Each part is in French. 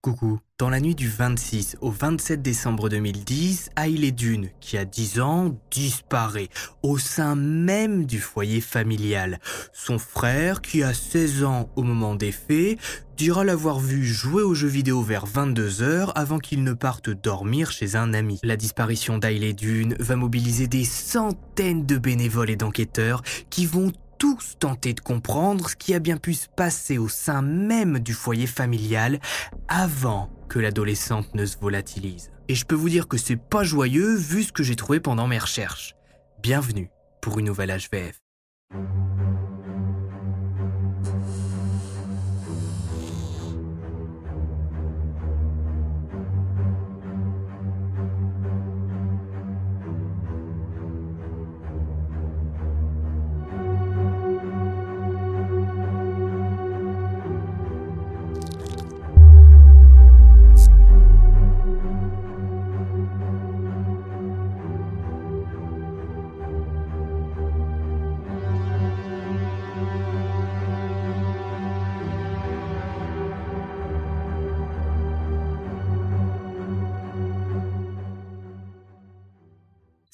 Coucou. Dans la nuit du 26 au 27 décembre 2010, Hailey Dune, qui a 10 ans, disparaît au sein même du foyer familial. Son frère, qui a 16 ans au moment des faits, dira l'avoir vu jouer aux jeux vidéo vers 22h avant qu'il ne parte dormir chez un ami. La disparition d'Hailey Dune va mobiliser des centaines de bénévoles et d'enquêteurs qui vont tous tenter de comprendre ce qui a bien pu se passer au sein même du foyer familial avant que l'adolescente ne se volatilise. Et je peux vous dire que c'est pas joyeux vu ce que j'ai trouvé pendant mes recherches. Bienvenue pour une nouvelle HVF.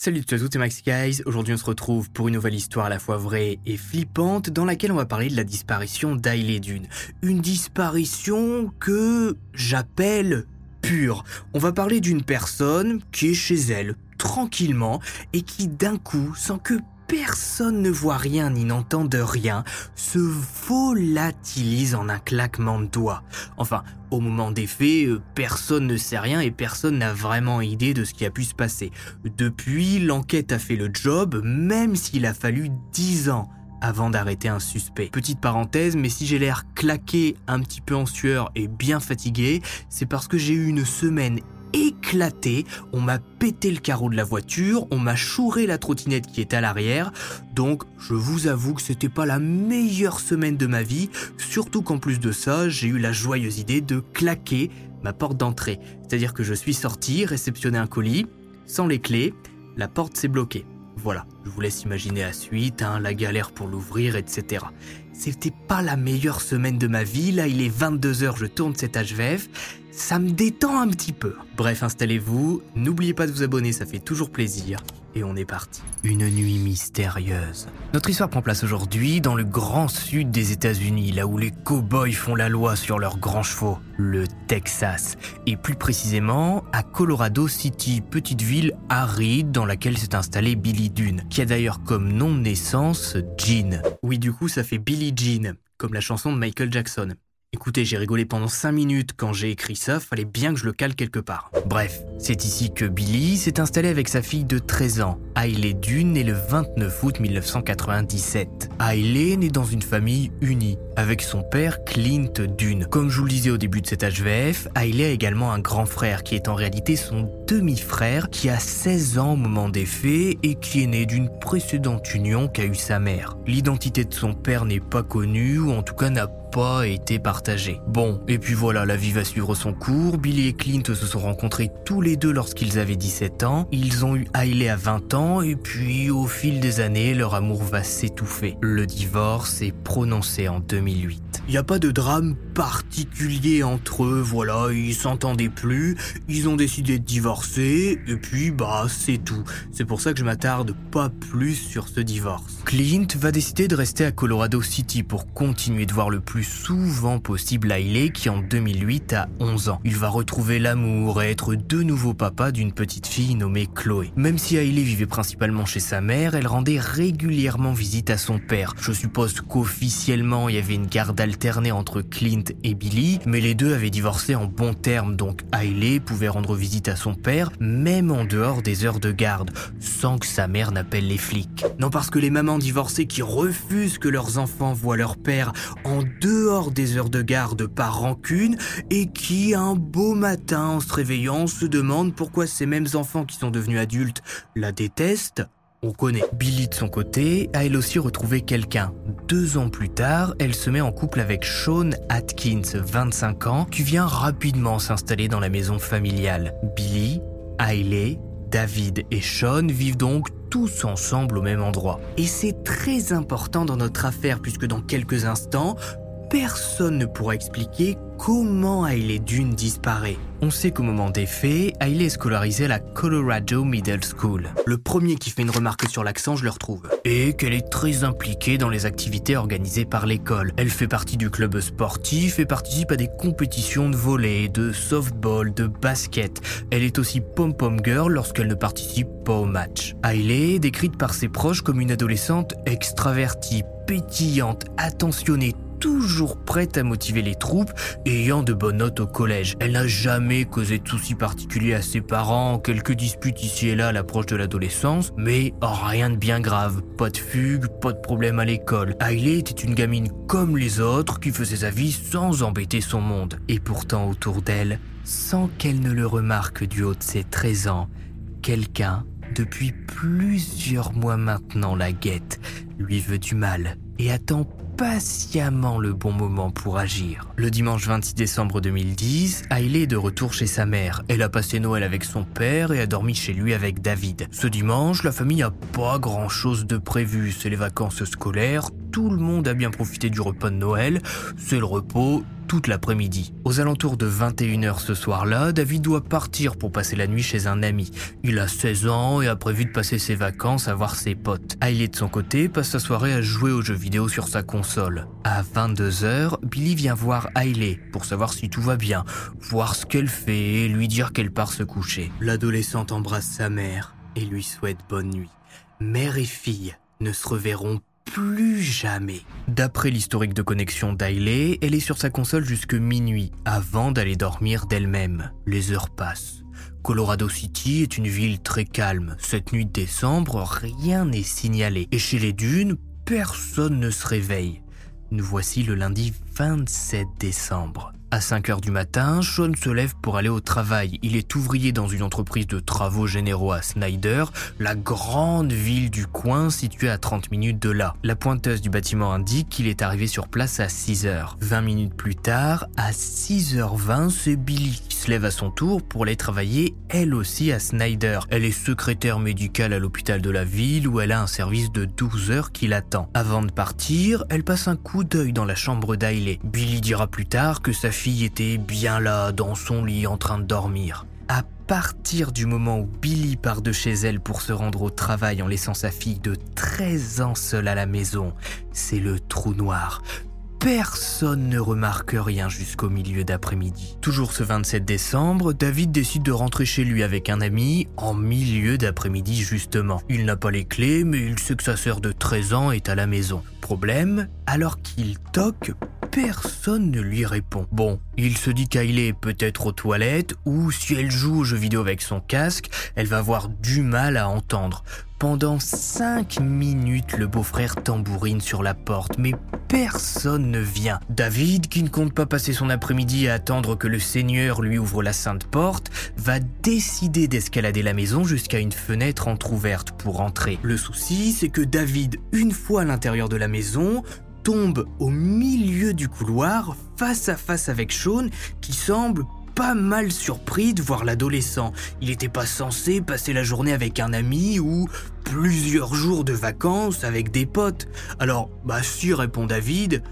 Salut à tous, c'est Max Guys. Aujourd'hui, on se retrouve pour une nouvelle histoire à la fois vraie et flippante dans laquelle on va parler de la disparition d'Ailey Dune. Une disparition que j'appelle pure. On va parler d'une personne qui est chez elle, tranquillement, et qui d'un coup, sans que personne ne voit rien ni n'entend de rien, se volatilise en un claquement de doigts. Enfin, au moment des faits, euh, personne ne sait rien et personne n'a vraiment idée de ce qui a pu se passer. Depuis, l'enquête a fait le job, même s'il a fallu 10 ans avant d'arrêter un suspect. Petite parenthèse, mais si j'ai l'air claqué, un petit peu en sueur et bien fatigué, c'est parce que j'ai eu une semaine éclaté, on m'a pété le carreau de la voiture, on m'a chouré la trottinette qui est à l'arrière, donc je vous avoue que c'était pas la meilleure semaine de ma vie, surtout qu'en plus de ça, j'ai eu la joyeuse idée de claquer ma porte d'entrée. C'est-à-dire que je suis sorti, réceptionné un colis, sans les clés, la porte s'est bloquée. Voilà, je vous laisse imaginer la suite, hein, la galère pour l'ouvrir, etc. C'était pas la meilleure semaine de ma vie, là il est 22h, je tourne cet HVF, ça me détend un petit peu. Bref, installez-vous, n'oubliez pas de vous abonner, ça fait toujours plaisir. Et on est parti. Une nuit mystérieuse. Notre histoire prend place aujourd'hui dans le grand sud des États-Unis, là où les cow-boys font la loi sur leurs grands chevaux, le Texas. Et plus précisément à Colorado City, petite ville aride dans laquelle s'est installé Billy Dune, qui a d'ailleurs comme nom de naissance Jean. Oui, du coup, ça fait Billy Jean, comme la chanson de Michael Jackson. Écoutez, j'ai rigolé pendant 5 minutes quand j'ai écrit ça, fallait bien que je le cale quelque part. Bref, c'est ici que Billy s'est installé avec sa fille de 13 ans, Hailey Dune, née le 29 août 1997. Hailey naît dans une famille unie, avec son père Clint Dune. Comme je vous le disais au début de cet HVF, Hailey a également un grand frère qui est en réalité son demi-frère, qui a 16 ans au moment des faits et qui est né d'une précédente union qu'a eue sa mère. L'identité de son père n'est pas connue, ou en tout cas n'a pas été. Bon, et puis voilà, la vie va suivre son cours. Billy et Clint se sont rencontrés tous les deux lorsqu'ils avaient 17 ans. Ils ont eu Hailey à 20 ans, et puis au fil des années, leur amour va s'étouffer. Le divorce est prononcé en 2008. Il n'y a pas de drame particulier entre eux, voilà, ils s'entendaient plus, ils ont décidé de divorcer, et puis bah c'est tout. C'est pour ça que je m'attarde pas plus sur ce divorce. Clint va décider de rester à Colorado City pour continuer de voir le plus souvent possible Hailey qui en 2008 a 11 ans. Il va retrouver l'amour et être de nouveau papa d'une petite fille nommée Chloé. Même si Hailey vivait principalement chez sa mère, elle rendait régulièrement visite à son père. Je suppose qu'officiellement il y avait une garde alternée entre Clint et Billy, mais les deux avaient divorcé en bons termes, donc Hailey pouvait rendre visite à son père, même en dehors des heures de garde, sans que sa mère n'appelle les flics. Non parce que les mamans divorcées qui refusent que leurs enfants voient leur père en dehors des heures de garde par rancune, et qui un beau matin en se réveillant se demandent pourquoi ces mêmes enfants qui sont devenus adultes la détestent, on connaît. Billy de son côté a elle aussi retrouvé quelqu'un. Deux ans plus tard, elle se met en couple avec Sean Atkins, 25 ans, qui vient rapidement s'installer dans la maison familiale. Billy, Hailey, David et Sean vivent donc tous ensemble au même endroit. Et c'est très important dans notre affaire puisque dans quelques instants, personne ne pourra expliquer comment Hailey Dune disparaît. On sait qu'au moment des faits, Hailey est scolarisée à la Colorado Middle School. Le premier qui fait une remarque sur l'accent, je le retrouve. Et qu'elle est très impliquée dans les activités organisées par l'école. Elle fait partie du club sportif et participe à des compétitions de volley, de softball, de basket. Elle est aussi pom-pom girl lorsqu'elle ne participe pas au match. Hailey est décrite par ses proches comme une adolescente extravertie, pétillante, attentionnée, toujours prête à motiver les troupes ayant de bonnes notes au collège. Elle n'a jamais causé de soucis particuliers à ses parents, quelques disputes ici et là à l'approche de l'adolescence, mais rien de bien grave. Pas de fugue, pas de problème à l'école. Hailey était une gamine comme les autres qui faisait sa vie sans embêter son monde. Et pourtant autour d'elle, sans qu'elle ne le remarque du haut de ses 13 ans, quelqu'un, depuis plusieurs mois maintenant, la guette, lui veut du mal et attend patiemment le bon moment pour agir. Le dimanche 26 décembre 2010, Hailey est de retour chez sa mère. Elle a passé Noël avec son père et a dormi chez lui avec David. Ce dimanche, la famille a pas grand chose de prévu. C'est les vacances scolaires, tout le monde a bien profité du repas de Noël, c'est le repos, toute l'après-midi. Aux alentours de 21h ce soir-là, David doit partir pour passer la nuit chez un ami. Il a 16 ans et a prévu de passer ses vacances à voir ses potes. Hailey de son côté passe sa soirée à jouer aux jeux vidéo sur sa console. À 22h, Billy vient voir Hailey pour savoir si tout va bien, voir ce qu'elle fait et lui dire qu'elle part se coucher. L'adolescente embrasse sa mère et lui souhaite bonne nuit. Mère et fille ne se reverront plus jamais. D'après l'historique de connexion d'Ailey, elle est sur sa console jusque minuit, avant d'aller dormir d'elle-même. Les heures passent. Colorado City est une ville très calme. Cette nuit de décembre, rien n'est signalé. Et chez les dunes, personne ne se réveille. Nous voici le lundi 27 décembre. À 5 heures du matin, Sean se lève pour aller au travail. Il est ouvrier dans une entreprise de travaux généraux à Snyder, la grande ville du coin située à 30 minutes de là. La pointeuse du bâtiment indique qu'il est arrivé sur place à 6 heures. 20 minutes plus tard, à 6h20, c'est Billy qui se lève à son tour pour aller travailler elle aussi à Snyder. Elle est secrétaire médicale à l'hôpital de la ville où elle a un service de 12 heures qui l'attend. Avant de partir, elle passe un coup d'œil dans la chambre d'Ailey. Billy dira plus tard que sa fille était bien là, dans son lit, en train de dormir. À partir du moment où Billy part de chez elle pour se rendre au travail en laissant sa fille de 13 ans seule à la maison, c'est le trou noir. Personne ne remarque rien jusqu'au milieu d'après-midi. Toujours ce 27 décembre, David décide de rentrer chez lui avec un ami en milieu d'après-midi justement. Il n'a pas les clés, mais il sait que sa sœur de 13 ans est à la maison. Problème, alors qu'il toque, personne ne lui répond. Bon, il se dit qu'elle est peut-être aux toilettes ou si elle joue aux jeux vidéo avec son casque, elle va avoir du mal à entendre. Pendant 5 minutes, le beau-frère tambourine sur la porte, mais personne ne vient. David, qui ne compte pas passer son après-midi à attendre que le Seigneur lui ouvre la sainte porte, va décider d'escalader la maison jusqu'à une fenêtre entr'ouverte pour entrer. Le souci, c'est que David, une fois à l'intérieur de la maison, tombe au milieu du couloir face à face avec Sean qui semble pas mal surpris de voir l'adolescent. Il n'était pas censé passer la journée avec un ami ou plusieurs jours de vacances avec des potes. Alors, bah si, répond David.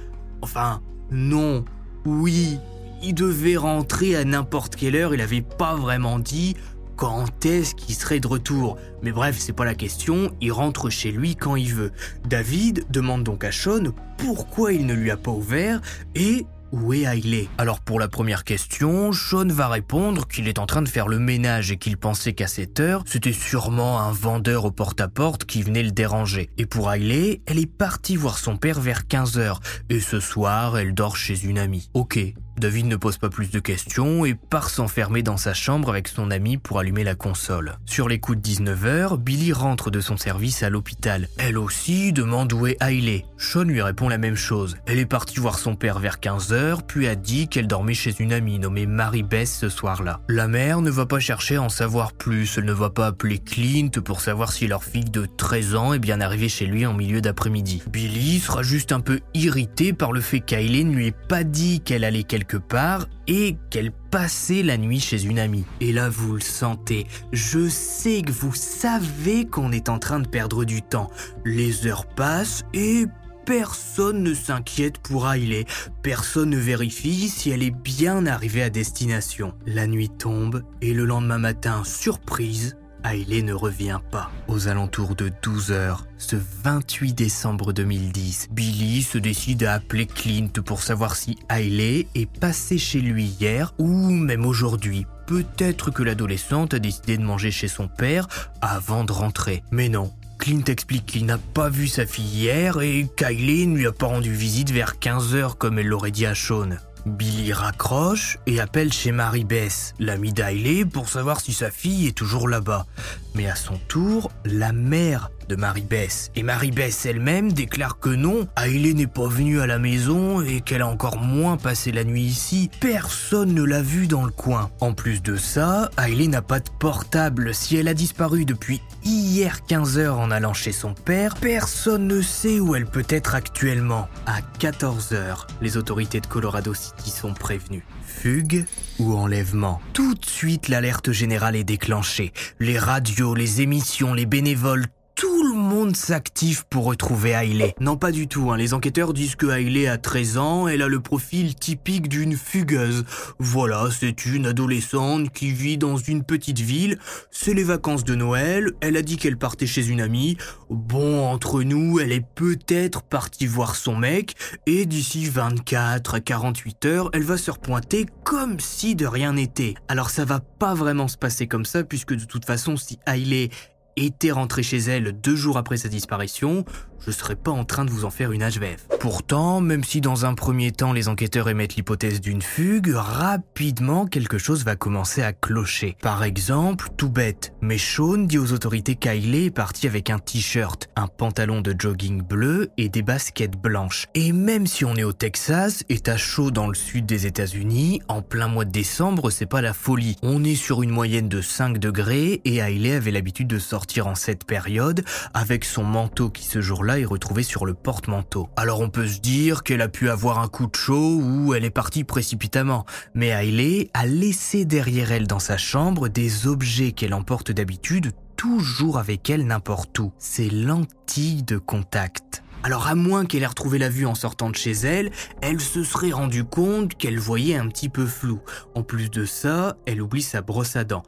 Enfin, non, oui, il devait rentrer à n'importe quelle heure, il avait pas vraiment dit quand est-ce qu'il serait de retour Mais bref, c'est pas la question, il rentre chez lui quand il veut. David demande donc à Sean pourquoi il ne lui a pas ouvert et où est Hailey? Alors pour la première question, Sean va répondre qu'il est en train de faire le ménage et qu'il pensait qu'à cette heure, c'était sûrement un vendeur au porte-à-porte qui venait le déranger. Et pour Hailey, elle est partie voir son père vers 15h et ce soir, elle dort chez une amie. Ok, David ne pose pas plus de questions et part s'enfermer dans sa chambre avec son ami pour allumer la console. Sur les coups de 19h, Billy rentre de son service à l'hôpital. Elle aussi demande où est Hailey. Sean lui répond la même chose. Elle est partie voir son père vers 15h, puis a dit qu'elle dormait chez une amie nommée Mary Bess ce soir-là. La mère ne va pas chercher à en savoir plus, elle ne va pas appeler Clint pour savoir si leur fille de 13 ans est bien arrivée chez lui en milieu d'après-midi. Billy sera juste un peu irrité par le fait qu'Hailey ne lui ait pas dit qu'elle allait quelque part et qu'elle passait la nuit chez une amie. Et là, vous le sentez. Je sais que vous savez qu'on est en train de perdre du temps. Les heures passent et personne ne s'inquiète pour Hailey. Personne ne vérifie si elle est bien arrivée à destination. La nuit tombe et le lendemain matin, surprise, Hailey ne revient pas. Aux alentours de 12 heures, ce 28 décembre 2010, Billy se décide à appeler Clint pour savoir si Hailey est passée chez lui hier ou même aujourd'hui. Peut-être que l'adolescente a décidé de manger chez son père avant de rentrer. Mais non, Clint explique qu'il n'a pas vu sa fille hier et qu'Hailey ne lui a pas rendu visite vers 15h comme elle l'aurait dit à Sean. Billy raccroche et appelle chez Mary Bess, l'amie d'Hailey, pour savoir si sa fille est toujours là-bas. Mais à son tour, la mère de Mary Bess et Mary Bess elle-même déclare que non, Hailey n'est pas venue à la maison et qu'elle a encore moins passé la nuit ici. Personne ne l'a vue dans le coin. En plus de ça, Hailey n'a pas de portable. Si elle a disparu depuis hier 15h en allant chez son père, personne ne sait où elle peut être actuellement. À 14h, les autorités de Colorado City sont prévenues. Fugue ou enlèvement? Tout de suite, l'alerte générale est déclenchée. Les radios, les émissions, les bénévoles, tout le monde s'active pour retrouver Hailey. Non, pas du tout. Hein. Les enquêteurs disent que Hailey a 13 ans, elle a le profil typique d'une fugueuse. Voilà, c'est une adolescente qui vit dans une petite ville. C'est les vacances de Noël. Elle a dit qu'elle partait chez une amie. Bon, entre nous, elle est peut-être partie voir son mec. Et d'ici 24 à 48 heures, elle va se repointer comme si de rien n'était. Alors ça va pas vraiment se passer comme ça, puisque de toute façon, si Hailey était rentrée chez elle deux jours après sa disparition, je serais pas en train de vous en faire une HVF. Pourtant, même si dans un premier temps les enquêteurs émettent l'hypothèse d'une fugue, rapidement quelque chose va commencer à clocher. Par exemple, tout bête, mais Sean dit aux autorités qu'Hailey est parti avec un t-shirt, un pantalon de jogging bleu et des baskets blanches. Et même si on est au Texas, état chaud dans le sud des États-Unis, en plein mois de décembre, c'est pas la folie. On est sur une moyenne de 5 degrés et Hailey avait l'habitude de sortir en cette période avec son manteau qui ce jour-là est retrouvée sur le porte-manteau. Alors on peut se dire qu'elle a pu avoir un coup de chaud ou elle est partie précipitamment, mais Hailey a laissé derrière elle dans sa chambre des objets qu'elle emporte d'habitude toujours avec elle n'importe où. Ces lentilles de contact. Alors à moins qu'elle ait retrouvé la vue en sortant de chez elle, elle se serait rendue compte qu'elle voyait un petit peu flou. En plus de ça, elle oublie sa brosse à dents.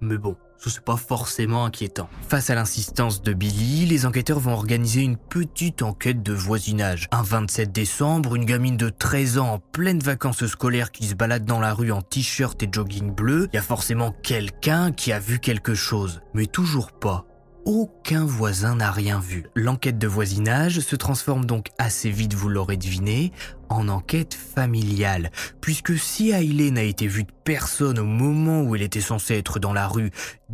Mais bon, ce n'est pas forcément inquiétant. Face à l'insistance de Billy, les enquêteurs vont organiser une petite enquête de voisinage. Un 27 décembre, une gamine de 13 ans en pleine vacances scolaires qui se balade dans la rue en t-shirt et jogging bleu, il y a forcément quelqu'un qui a vu quelque chose. Mais toujours pas aucun voisin n'a rien vu. L'enquête de voisinage se transforme donc assez vite, vous l'aurez deviné, en enquête familiale, puisque si Hailey n'a été vue de personne au moment où elle était censée être dans la rue,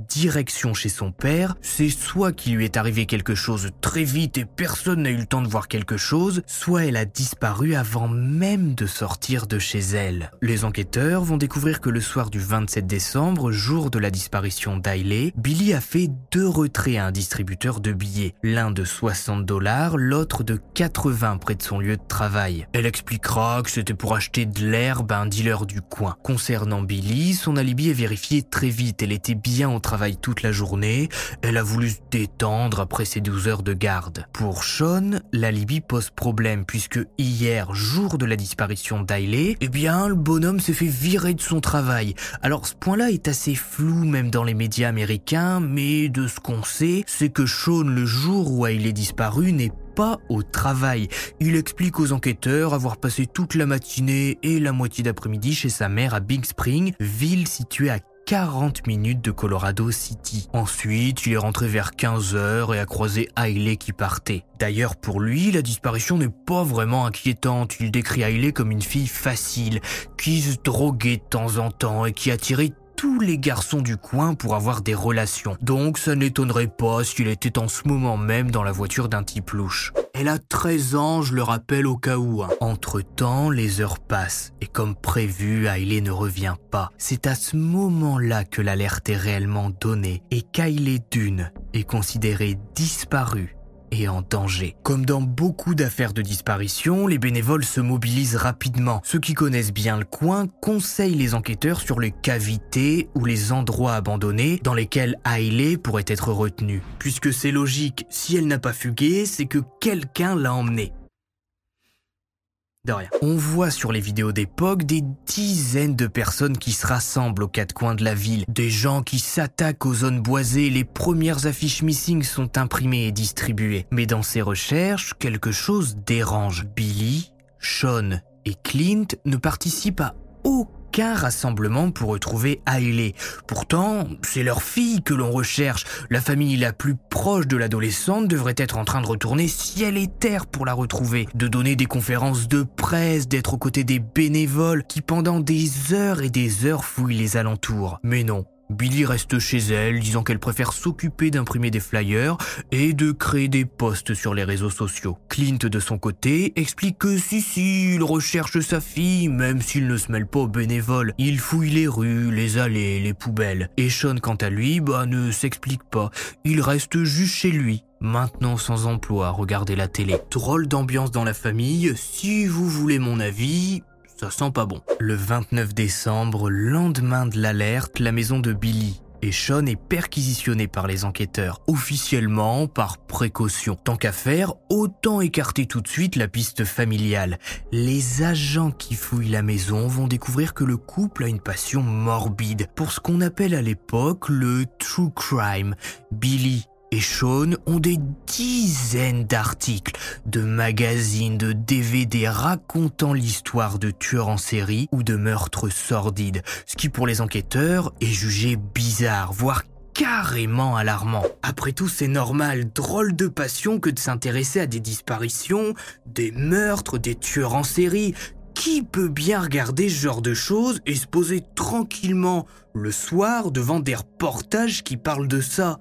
direction chez son père, c'est soit qu'il lui est arrivé quelque chose très vite et personne n'a eu le temps de voir quelque chose, soit elle a disparu avant même de sortir de chez elle. Les enquêteurs vont découvrir que le soir du 27 décembre, jour de la disparition d'Hailey, Billy a fait deux retraits à un distributeur de billets, l'un de 60 dollars, l'autre de 80 près de son lieu de travail. Expliquera que c'était pour acheter de l'herbe à un dealer du coin. Concernant Billy, son alibi est vérifié très vite. Elle était bien au travail toute la journée. Elle a voulu se détendre après ses 12 heures de garde. Pour Sean, l'alibi pose problème puisque hier, jour de la disparition d'Ailey, eh bien, le bonhomme s'est fait virer de son travail. Alors, ce point-là est assez flou même dans les médias américains, mais de ce qu'on sait, c'est que Sean, le jour où Ailey disparu, n'est pas au travail. Il explique aux enquêteurs avoir passé toute la matinée et la moitié d'après-midi chez sa mère à Big Spring, ville située à 40 minutes de Colorado City. Ensuite, il est rentré vers 15h et a croisé Hailey qui partait. D'ailleurs, pour lui, la disparition n'est pas vraiment inquiétante. Il décrit Hailey comme une fille facile, qui se droguait de temps en temps et qui attirait tous les garçons du coin pour avoir des relations. Donc ça n'étonnerait pas s'il était en ce moment même dans la voiture d'un type louche. Elle a 13 ans, je le rappelle au cas où. Hein. Entre-temps, les heures passent et comme prévu, Hailey ne revient pas. C'est à ce moment-là que l'alerte est réellement donnée et qu'Hailey Dune est considérée disparue en danger. Comme dans beaucoup d'affaires de disparition, les bénévoles se mobilisent rapidement. Ceux qui connaissent bien le coin conseillent les enquêteurs sur les cavités ou les endroits abandonnés dans lesquels Hailey pourrait être retenue. Puisque c'est logique, si elle n'a pas fugué, c'est que quelqu'un l'a emmenée. On voit sur les vidéos d'époque des dizaines de personnes qui se rassemblent aux quatre coins de la ville, des gens qui s'attaquent aux zones boisées, les premières affiches missing sont imprimées et distribuées. Mais dans ces recherches, quelque chose dérange. Billy, Sean et Clint ne participent à aucun rassemblement pour retrouver Hailey. Pourtant, c'est leur fille que l'on recherche. La famille la plus proche de l'adolescente devrait être en train de retourner ciel et terre pour la retrouver, de donner des conférences de presse, d'être aux côtés des bénévoles qui pendant des heures et des heures fouillent les alentours. Mais non, Billy reste chez elle, disant qu'elle préfère s'occuper d'imprimer des flyers et de créer des posts sur les réseaux sociaux. Clint, de son côté, explique que si si, il recherche sa fille, même s'il ne se mêle pas aux bénévoles. Il fouille les rues, les allées, les poubelles. Et Sean, quant à lui, bah, ne s'explique pas. Il reste juste chez lui, maintenant sans emploi, regarder la télé. Drôle d'ambiance dans la famille, si vous voulez mon avis, ça sent pas bon. Le 29 décembre, lendemain de l'alerte, la maison de Billy et Sean est perquisitionnée par les enquêteurs, officiellement par précaution. Tant qu'à faire, autant écarter tout de suite la piste familiale. Les agents qui fouillent la maison vont découvrir que le couple a une passion morbide pour ce qu'on appelle à l'époque le true crime. Billy et Sean ont des dizaines d'articles, de magazines, de DVD racontant l'histoire de tueurs en série ou de meurtres sordides, ce qui pour les enquêteurs est jugé bizarre, voire carrément alarmant. Après tout, c'est normal, drôle de passion que de s'intéresser à des disparitions, des meurtres, des tueurs en série. Qui peut bien regarder ce genre de choses et se poser tranquillement le soir devant des reportages qui parlent de ça?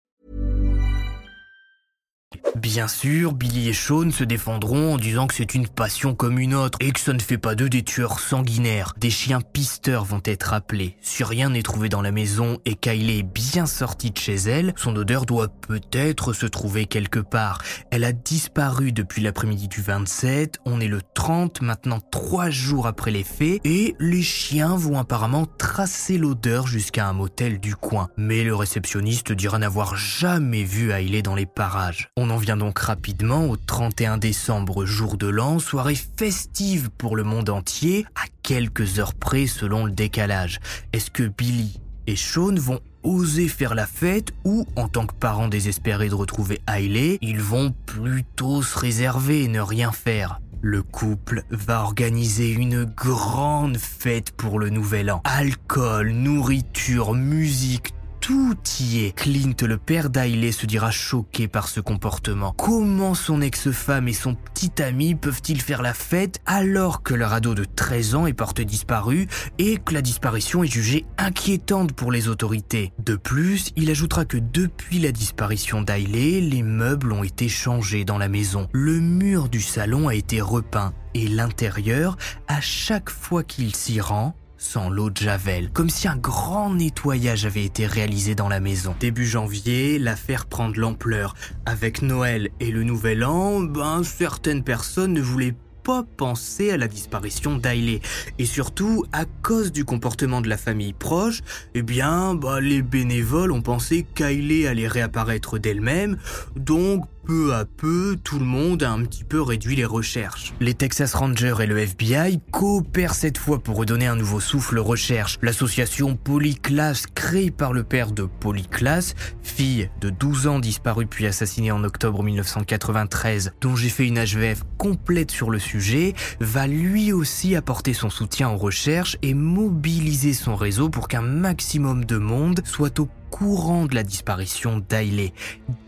Bien sûr, Billy et Sean se défendront en disant que c'est une passion comme une autre et que ça ne fait pas d'eux des tueurs sanguinaires. Des chiens pisteurs vont être appelés. Si rien n'est trouvé dans la maison et Kylie est bien sortie de chez elle, son odeur doit peut-être se trouver quelque part. Elle a disparu depuis l'après-midi du 27, on est le 30, maintenant trois jours après les faits, et les chiens vont apparemment tracer l'odeur jusqu'à un motel du coin. Mais le réceptionniste dira n'avoir jamais vu Hailey dans les parages. On en vient donc rapidement au 31 décembre, jour de l'an, soirée festive pour le monde entier, à quelques heures près selon le décalage. Est-ce que Billy et Sean vont oser faire la fête ou, en tant que parents désespérés de retrouver Hailey, ils vont plutôt se réserver et ne rien faire? Le couple va organiser une grande fête pour le nouvel an. Alcool, nourriture, musique, tout y est. Clint, le père d'Ailey, se dira choqué par ce comportement. Comment son ex-femme et son petit ami peuvent-ils faire la fête alors que leur ado de 13 ans est porté disparu et que la disparition est jugée inquiétante pour les autorités? De plus, il ajoutera que depuis la disparition d'Ailey, les meubles ont été changés dans la maison. Le mur du salon a été repeint et l'intérieur, à chaque fois qu'il s'y rend, sans l'eau de Javel, comme si un grand nettoyage avait été réalisé dans la maison. Début janvier, l'affaire prend de l'ampleur. Avec Noël et le Nouvel An, ben, certaines personnes ne voulaient pas penser à la disparition d'Ailey. Et surtout, à cause du comportement de la famille proche, eh bien, bah, les bénévoles ont pensé qu'Ailey allait réapparaître d'elle-même, donc peu à peu, tout le monde a un petit peu réduit les recherches. Les Texas Rangers et le FBI coopèrent cette fois pour redonner un nouveau souffle aux recherches. L'association Polyclass, créée par le père de Polyclass, fille de 12 ans disparue puis assassinée en octobre 1993, dont j'ai fait une HVF complète sur le sujet, va lui aussi apporter son soutien aux recherches et mobiliser son réseau pour qu'un maximum de monde soit au courant de la disparition d'Ailey.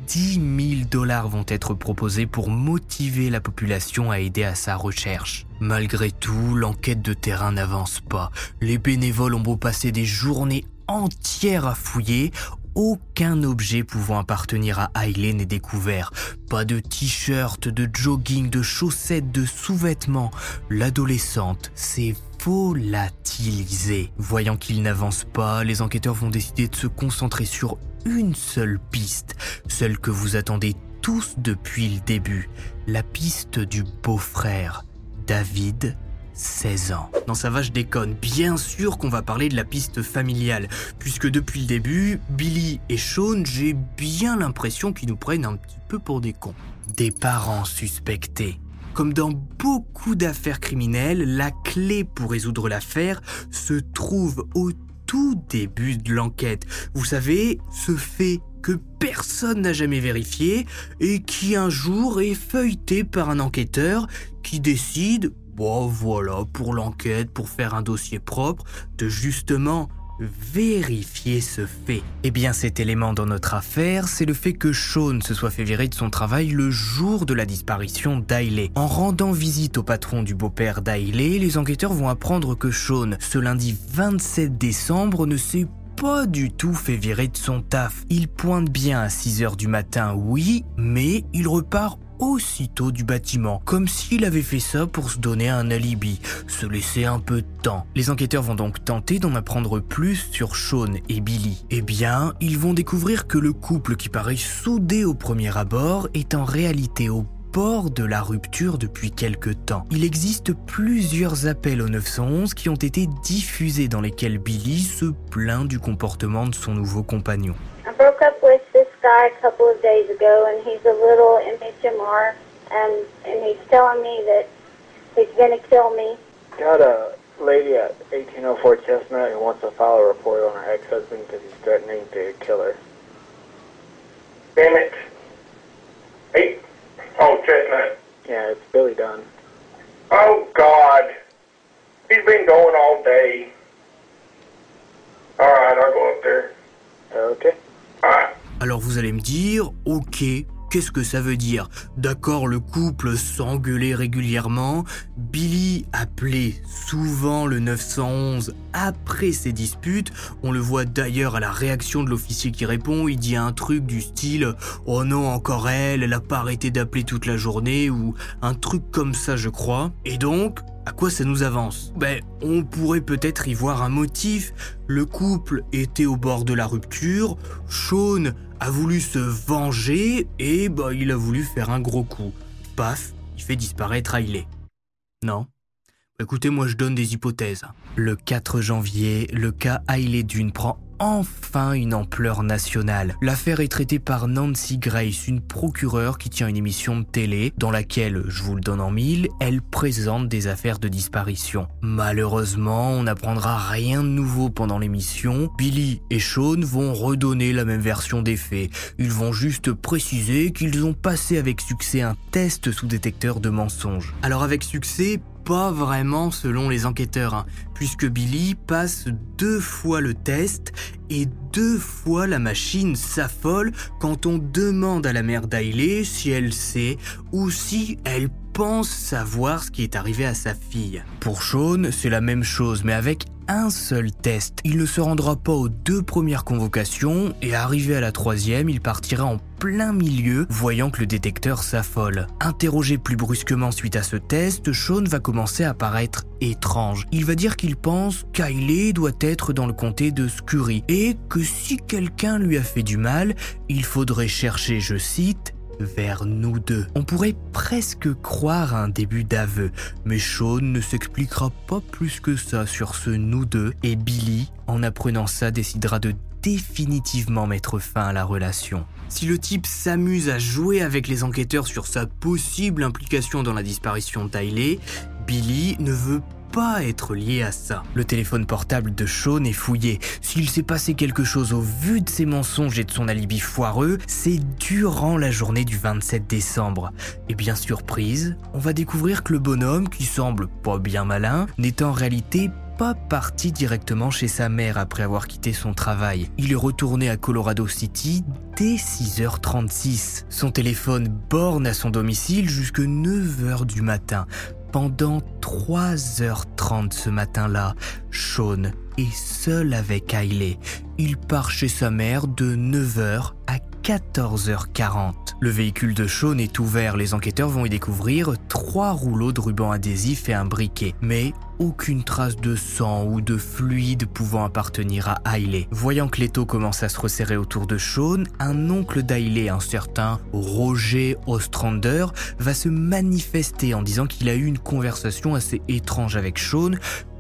10 000 dollars vont être proposés pour motiver la population à aider à sa recherche. Malgré tout, l'enquête de terrain n'avance pas. Les bénévoles ont beau passer des journées entières à fouiller, aucun objet pouvant appartenir à Ailey n'est découvert. Pas de t-shirt, de jogging, de chaussettes, de sous-vêtements. L'adolescente s'est volatilisée. Voyant qu'il n'avance pas, les enquêteurs vont décider de se concentrer sur une seule piste, celle que vous attendez tous depuis le début, la piste du beau-frère, David 16 ans. Non ça va, je déconne. Bien sûr qu'on va parler de la piste familiale, puisque depuis le début, Billy et Sean, j'ai bien l'impression qu'ils nous prennent un petit peu pour des cons. Des parents suspectés. Comme dans beaucoup d'affaires criminelles, la clé pour résoudre l'affaire se trouve au tout début de l'enquête. Vous savez, ce fait que personne n'a jamais vérifié et qui un jour est feuilleté par un enquêteur qui décide, bon voilà, pour l'enquête, pour faire un dossier propre, de justement vérifier ce fait. Eh bien cet élément dans notre affaire, c'est le fait que Sean se soit fait virer de son travail le jour de la disparition d'Ailey. En rendant visite au patron du beau-père d'Ailey, les enquêteurs vont apprendre que Sean, ce lundi 27 décembre, ne s'est pas du tout fait virer de son taf. Il pointe bien à 6h du matin, oui, mais il repart aussitôt du bâtiment, comme s'il avait fait ça pour se donner un alibi, se laisser un peu de temps. Les enquêteurs vont donc tenter d'en apprendre plus sur Sean et Billy. Eh bien, ils vont découvrir que le couple qui paraît soudé au premier abord est en réalité au bord de la rupture depuis quelque temps. Il existe plusieurs appels au 911 qui ont été diffusés dans lesquels Billy se plaint du comportement de son nouveau compagnon. Guy a couple of days ago, and he's a little MHMR, and and he's telling me that he's gonna kill me. Got a lady at 1804 Chestnut who wants to file a report on her ex-husband because he's threatening to kill her. Damn it. Hey. Oh, Chestnut. Yeah, it's Billy Dunn. Oh, God. He's been going all day. All right, I'll go up there. Okay. All right. Alors vous allez me dire, ok, Qu'est-ce que ça veut dire? D'accord, le couple s'engueulait régulièrement, Billy appelait souvent le 911 après ces disputes, on le voit d'ailleurs à la réaction de l'officier qui répond, il dit un truc du style ⁇ Oh non, encore elle, elle a pas arrêté d'appeler toute la journée ⁇ ou un truc comme ça je crois. Et donc, à quoi ça nous avance? Ben, on pourrait peut-être y voir un motif. Le couple était au bord de la rupture, Sean a voulu se venger et bah il a voulu faire un gros coup. Paf, il fait disparaître Hailey. Non Écoutez, moi je donne des hypothèses. Le 4 janvier, le cas Hailey Dune prend enfin une ampleur nationale. L'affaire est traitée par Nancy Grace, une procureure qui tient une émission de télé dans laquelle, je vous le donne en mille, elle présente des affaires de disparition. Malheureusement, on n'apprendra rien de nouveau pendant l'émission. Billy et Sean vont redonner la même version des faits. Ils vont juste préciser qu'ils ont passé avec succès un test sous détecteur de mensonges. Alors avec succès, pas vraiment selon les enquêteurs, hein, puisque Billy passe deux fois le test et deux fois la machine s'affole quand on demande à la mère d'Ailey si elle sait ou si elle pense savoir ce qui est arrivé à sa fille. Pour Sean, c'est la même chose, mais avec un seul test. Il ne se rendra pas aux deux premières convocations et arrivé à la troisième, il partira en plein milieu, voyant que le détecteur s'affole. Interrogé plus brusquement suite à ce test, Sean va commencer à paraître étrange. Il va dire qu'il pense qu'Ailey doit être dans le comté de Scurry et que si quelqu'un lui a fait du mal, il faudrait chercher, je cite, vers nous deux. On pourrait presque croire à un début d'aveu, mais Sean ne s'expliquera pas plus que ça sur ce nous deux et Billy, en apprenant ça, décidera de définitivement mettre fin à la relation. Si le type s'amuse à jouer avec les enquêteurs sur sa possible implication dans la disparition d'Ailey, Billy ne veut pas être lié à ça. Le téléphone portable de Sean est fouillé. S'il s'est passé quelque chose au vu de ses mensonges et de son alibi foireux, c'est durant la journée du 27 décembre. Et bien surprise, on va découvrir que le bonhomme, qui semble pas bien malin, n'est en réalité pas parti directement chez sa mère après avoir quitté son travail. Il est retourné à Colorado City dès 6h36. Son téléphone borne à son domicile jusque 9h du matin. Pendant 3h30 ce matin-là, Sean est seul avec Hailey. Il part chez sa mère de 9h à 14h40. Le véhicule de Sean est ouvert, les enquêteurs vont y découvrir trois rouleaux de ruban adhésif et un briquet, mais aucune trace de sang ou de fluide pouvant appartenir à Hailey. Voyant que l'étau commence à se resserrer autour de Sean, un oncle d'Hailey, un certain Roger Ostrander, va se manifester en disant qu'il a eu une conversation assez étrange avec Sean,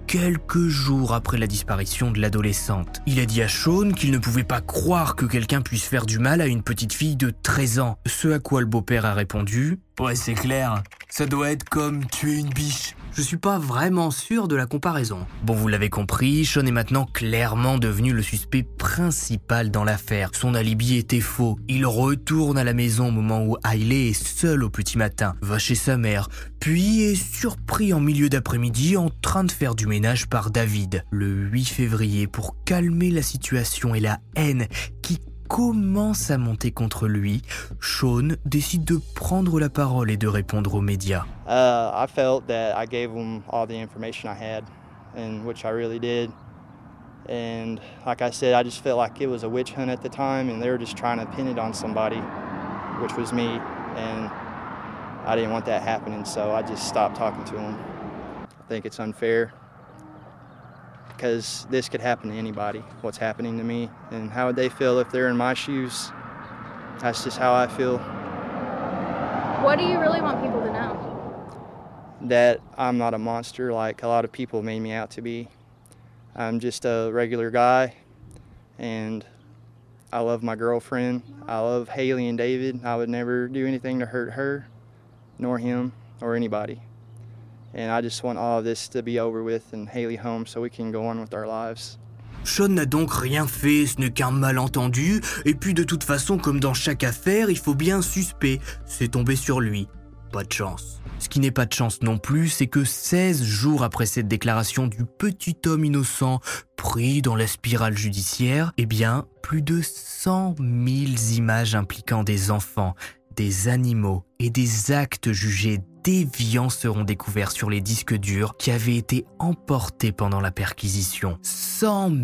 quelques jours après la disparition de l'adolescente. Il a dit à Sean qu'il ne pouvait pas croire que quelqu'un puisse faire du mal à une petite fille de 13 ans. Ce à quoi le beau-père a répondu Ouais, c'est clair. Ça doit être comme tuer une biche. Je suis pas vraiment sûr de la comparaison. Bon, vous l'avez compris, Sean est maintenant clairement devenu le suspect principal dans l'affaire. Son alibi était faux. Il retourne à la maison au moment où Hailey est seule au petit matin, va chez sa mère, puis est surpris en milieu d'après-midi en train de faire du ménage par David. Le 8 février, pour calmer la situation et la haine qui commence à monter contre lui, Sean décide de prendre la parole et de répondre aux médias. Uh, I felt that I gave them all the information I had, and which I really did. And like I said, I just felt like it was a witch hunt at the time, and they were just trying to pin it on somebody, which was me. And I didn't want that happening, so I just stopped talking to them. I think it's unfair because this could happen to anybody, what's happening to me. And how would they feel if they're in my shoes? That's just how I feel. What do you really want people to know? That I'm not a monster like a lot of people made me out to be. I'm just a regular guy, and I love my girlfriend. I love Haley and David. I would never do anything to hurt her, nor him, or anybody. And I just want all of this to be over with and Haley home so we can go on with our lives. Sean n'a donc rien fait, ce n'est qu'un malentendu, et puis de toute façon, comme dans chaque affaire, il faut bien suspect, c'est tombé sur lui. Pas de chance. Ce qui n'est pas de chance non plus, c'est que 16 jours après cette déclaration du petit homme innocent pris dans la spirale judiciaire, eh bien, plus de 100 000 images impliquant des enfants, des animaux et des actes jugés déviants seront découverts sur les disques durs qui avaient été emportés pendant la perquisition. 100 000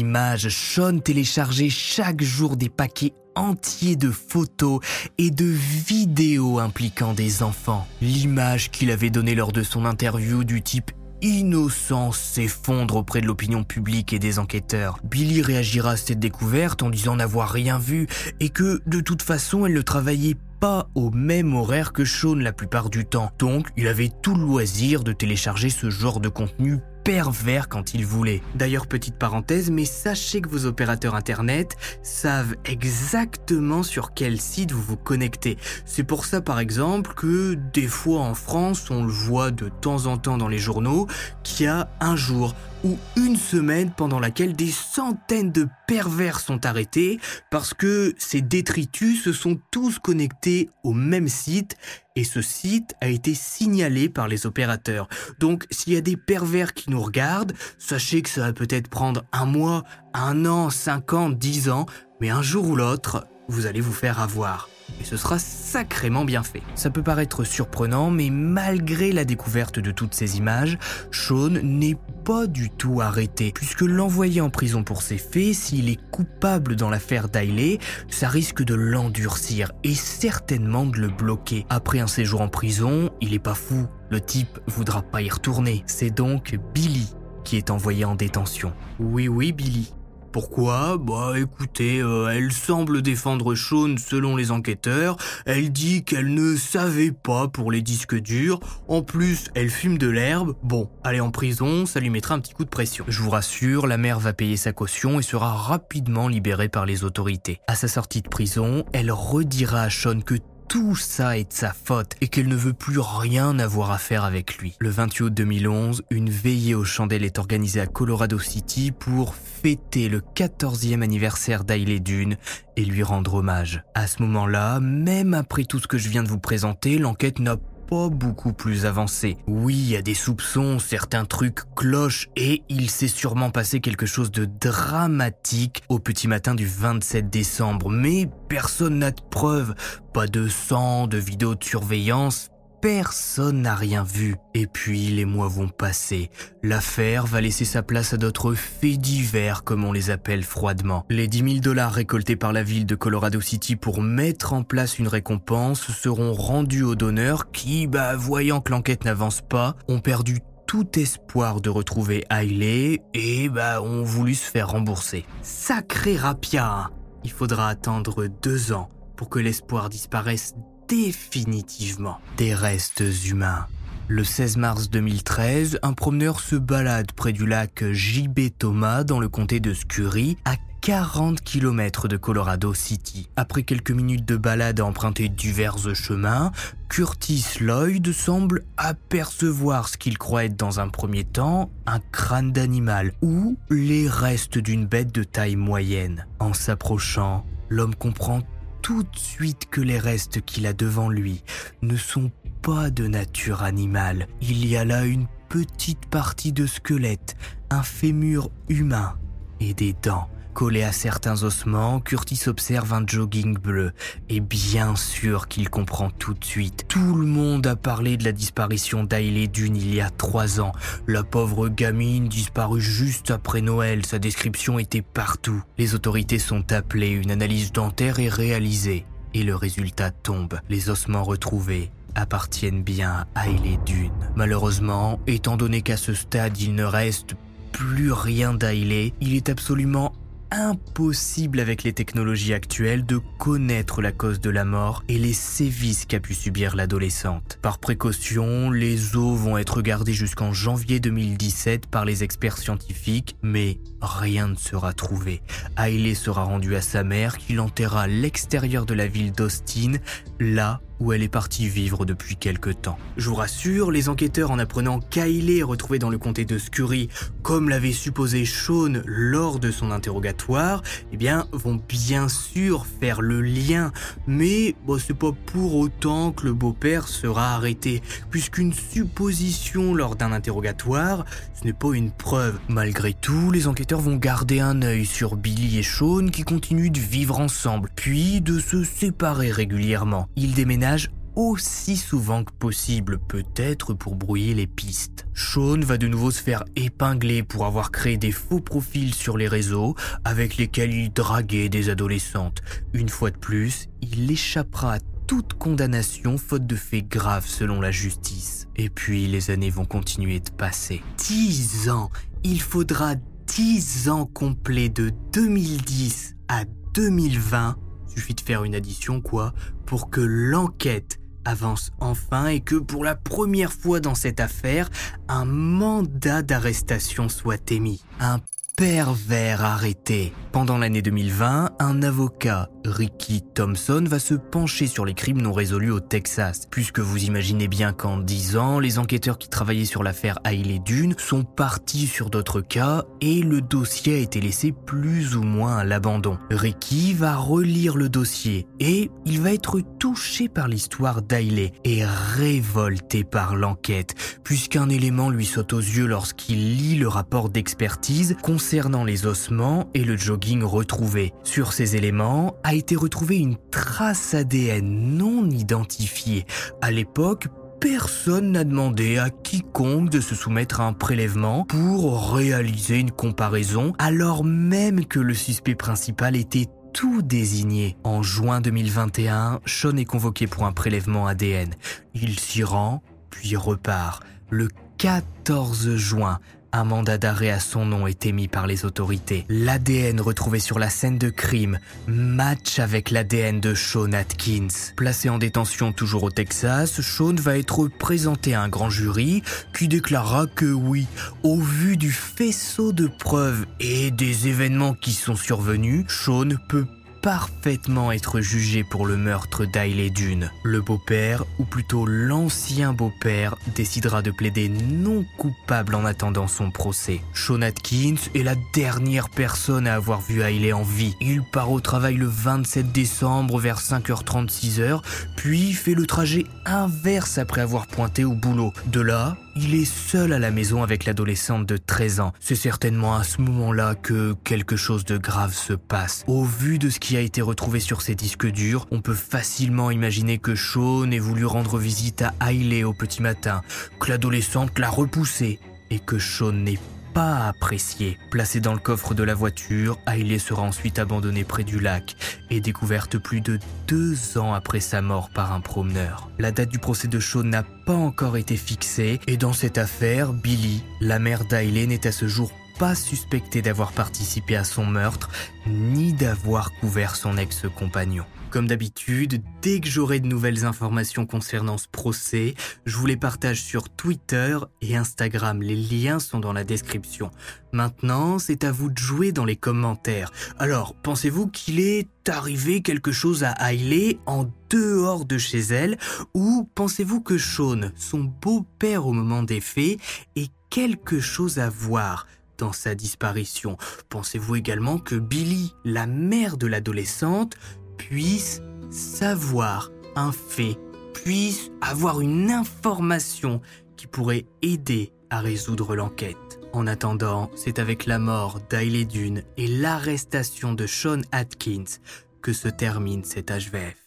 images, Sean téléchargeait chaque jour des paquets entiers de photos et de vidéos impliquant des enfants. L'image qu'il avait donnée lors de son interview du type innocent s'effondre auprès de l'opinion publique et des enquêteurs. Billy réagira à cette découverte en disant n'avoir rien vu et que de toute façon elle ne travaillait pas au même horaire que Sean la plupart du temps. Donc il avait tout le loisir de télécharger ce genre de contenu pervers quand il voulait. D'ailleurs, petite parenthèse, mais sachez que vos opérateurs internet savent exactement sur quel site vous vous connectez. C'est pour ça, par exemple, que des fois en France, on le voit de temps en temps dans les journaux, qu'il y a un jour ou une semaine pendant laquelle des centaines de pervers sont arrêtés parce que ces détritus se sont tous connectés au même site et ce site a été signalé par les opérateurs. Donc s'il y a des pervers qui nous regardent, sachez que ça va peut-être prendre un mois, un an, cinq ans, dix ans, mais un jour ou l'autre, vous allez vous faire avoir. Et ce sera sacrément bien fait. Ça peut paraître surprenant, mais malgré la découverte de toutes ces images, Sean n'est pas du tout arrêté, puisque l'envoyer en prison pour ses faits, s'il est coupable dans l'affaire Dailey, ça risque de l'endurcir et certainement de le bloquer. Après un séjour en prison, il est pas fou, le type voudra pas y retourner. C'est donc Billy qui est envoyé en détention. Oui oui Billy, pourquoi Bah écoutez, euh, elle semble défendre Sean selon les enquêteurs. Elle dit qu'elle ne savait pas pour les disques durs. En plus, elle fume de l'herbe. Bon, aller en prison, ça lui mettra un petit coup de pression. Je vous rassure, la mère va payer sa caution et sera rapidement libérée par les autorités. À sa sortie de prison, elle redira à Sean que tout ça est de sa faute et qu'elle ne veut plus rien avoir à faire avec lui. Le 28 août 2011, une veillée aux chandelles est organisée à Colorado City pour fêter le 14e anniversaire d'Ailey Dune et lui rendre hommage. À ce moment-là, même après tout ce que je viens de vous présenter, l'enquête n'a pas beaucoup plus avancé. Oui, il y a des soupçons, certains trucs clochent et il s'est sûrement passé quelque chose de dramatique au petit matin du 27 décembre, mais personne n'a de preuves, pas de sang, de vidéos de surveillance, Personne n'a rien vu. Et puis les mois vont passer. L'affaire va laisser sa place à d'autres faits divers, comme on les appelle froidement. Les 10 000 dollars récoltés par la ville de Colorado City pour mettre en place une récompense seront rendus aux donneurs qui, bah, voyant que l'enquête n'avance pas, ont perdu tout espoir de retrouver Hailey et bah ont voulu se faire rembourser. Sacré rapia. Il faudra attendre deux ans pour que l'espoir disparaisse définitivement des restes humains. Le 16 mars 2013, un promeneur se balade près du lac J.B. Thomas dans le comté de Scurry, à 40 km de Colorado City. Après quelques minutes de balade à emprunter divers chemins, Curtis Lloyd semble apercevoir ce qu'il croit être dans un premier temps un crâne d'animal ou les restes d'une bête de taille moyenne. En s'approchant, l'homme comprend tout de suite que les restes qu'il a devant lui ne sont pas de nature animale. Il y a là une petite partie de squelette, un fémur humain et des dents. Collé à certains ossements, Curtis observe un jogging bleu. Et bien sûr qu'il comprend tout de suite. Tout le monde a parlé de la disparition d'Ailey Dune il y a trois ans. La pauvre gamine disparue juste après Noël. Sa description était partout. Les autorités sont appelées, une analyse dentaire est réalisée. Et le résultat tombe. Les ossements retrouvés appartiennent bien à Ailey Dune. Malheureusement, étant donné qu'à ce stade il ne reste plus rien d'Ailey, il est absolument impossible avec les technologies actuelles de connaître la cause de la mort et les sévices qu'a pu subir l'adolescente. Par précaution, les os vont être gardés jusqu'en janvier 2017 par les experts scientifiques, mais rien ne sera trouvé. Hailey sera rendu à sa mère qui l'enterra à l'extérieur de la ville d'Austin, là où elle est partie vivre depuis quelque temps. Je vous rassure, les enquêteurs en apprenant qu'Ailey est retrouvée dans le comté de Scurry, comme l'avait supposé Sean lors de son interrogatoire, eh bien, vont bien sûr faire le lien. Mais bon, c'est pas pour autant que le beau-père sera arrêté, puisqu'une supposition lors d'un interrogatoire, ce n'est pas une preuve. Malgré tout, les enquêteurs vont garder un œil sur Billy et Sean qui continuent de vivre ensemble, puis de se séparer régulièrement. Ils déménagent aussi souvent que possible, peut-être pour brouiller les pistes. Sean va de nouveau se faire épingler pour avoir créé des faux profils sur les réseaux avec lesquels il draguait des adolescentes. Une fois de plus, il échappera à toute condamnation faute de faits graves selon la justice. Et puis les années vont continuer de passer. 10 ans Il faudra 10 ans complets de 2010 à 2020 suffit de faire une addition, quoi, pour que l'enquête avance enfin et que pour la première fois dans cette affaire, un mandat d'arrestation soit émis. Un pervers arrêté. Pendant l'année 2020, un avocat, Ricky Thompson, va se pencher sur les crimes non résolus au Texas, puisque vous imaginez bien qu'en 10 ans, les enquêteurs qui travaillaient sur l'affaire Hailey Dune sont partis sur d'autres cas et le dossier a été laissé plus ou moins à l'abandon. Ricky va relire le dossier et il va être touché par l'histoire d'Hailey et révolté par l'enquête, puisqu'un élément lui saute aux yeux lorsqu'il lit le rapport d'expertise concernant les ossements et le jogging retrouvé. Sur ces éléments, été retrouvée une trace ADN non identifiée. À l'époque, personne n'a demandé à quiconque de se soumettre à un prélèvement pour réaliser une comparaison, alors même que le suspect principal était tout désigné. En juin 2021, Sean est convoqué pour un prélèvement ADN. Il s'y rend, puis repart. Le 14 juin, un mandat d'arrêt à son nom est émis par les autorités. L'ADN retrouvé sur la scène de crime match avec l'ADN de Sean Atkins. Placé en détention toujours au Texas, Sean va être présenté à un grand jury qui déclarera que oui, au vu du faisceau de preuves et des événements qui sont survenus, Sean peut parfaitement être jugé pour le meurtre d'Ailey Dune. Le beau-père, ou plutôt l'ancien beau-père, décidera de plaider non coupable en attendant son procès. Sean Atkins est la dernière personne à avoir vu Ailey en vie. Il part au travail le 27 décembre vers 5h36 puis fait le trajet inverse après avoir pointé au boulot. De là, il est seul à la maison avec l'adolescente de 13 ans. C'est certainement à ce moment-là que quelque chose de grave se passe. Au vu de ce qui a été retrouvé sur ses disques durs, on peut facilement imaginer que Sean ait voulu rendre visite à Hailey au petit matin, que l'adolescente l'a repoussé et que Sean n'est pas apprécié. Placée dans le coffre de la voiture, Hailey sera ensuite abandonnée près du lac et découverte plus de deux ans après sa mort par un promeneur. La date du procès de Sean n'a pas encore été fixée et dans cette affaire, Billy, la mère d'Hailey, n'est à ce jour pas suspectée d'avoir participé à son meurtre ni d'avoir couvert son ex-compagnon. Comme d'habitude, dès que j'aurai de nouvelles informations concernant ce procès, je vous les partage sur Twitter et Instagram. Les liens sont dans la description. Maintenant, c'est à vous de jouer dans les commentaires. Alors, pensez-vous qu'il est arrivé quelque chose à Hailey en dehors de chez elle? Ou pensez-vous que Sean, son beau-père au moment des faits, ait quelque chose à voir dans sa disparition? Pensez-vous également que Billy, la mère de l'adolescente, puisse savoir un fait, puisse avoir une information qui pourrait aider à résoudre l'enquête. En attendant, c'est avec la mort d'Ailey Dune et l'arrestation de Sean Atkins que se termine cet HVF.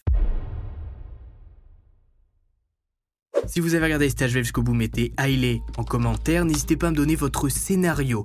Si vous avez regardé cet HVF jusqu'au bout, mettez Hailey en commentaire. N'hésitez pas à me donner votre scénario.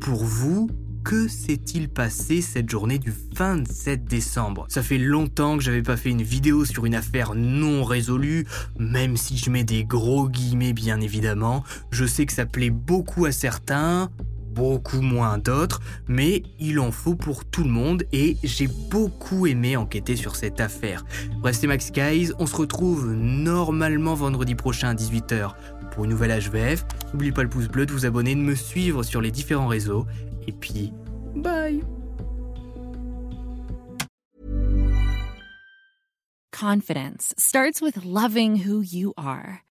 Pour vous, que s'est-il passé cette journée du 27 décembre? Ça fait longtemps que j'avais pas fait une vidéo sur une affaire non résolue, même si je mets des gros guillemets bien évidemment. Je sais que ça plaît beaucoup à certains, beaucoup moins d'autres, mais il en faut pour tout le monde et j'ai beaucoup aimé enquêter sur cette affaire. Bref, c'est Max Guys, on se retrouve normalement vendredi prochain à 18h pour une nouvelle HVF. N'oubliez pas le pouce bleu, de vous abonner, de me suivre sur les différents réseaux et puis, bye Confidence starts with loving who you are.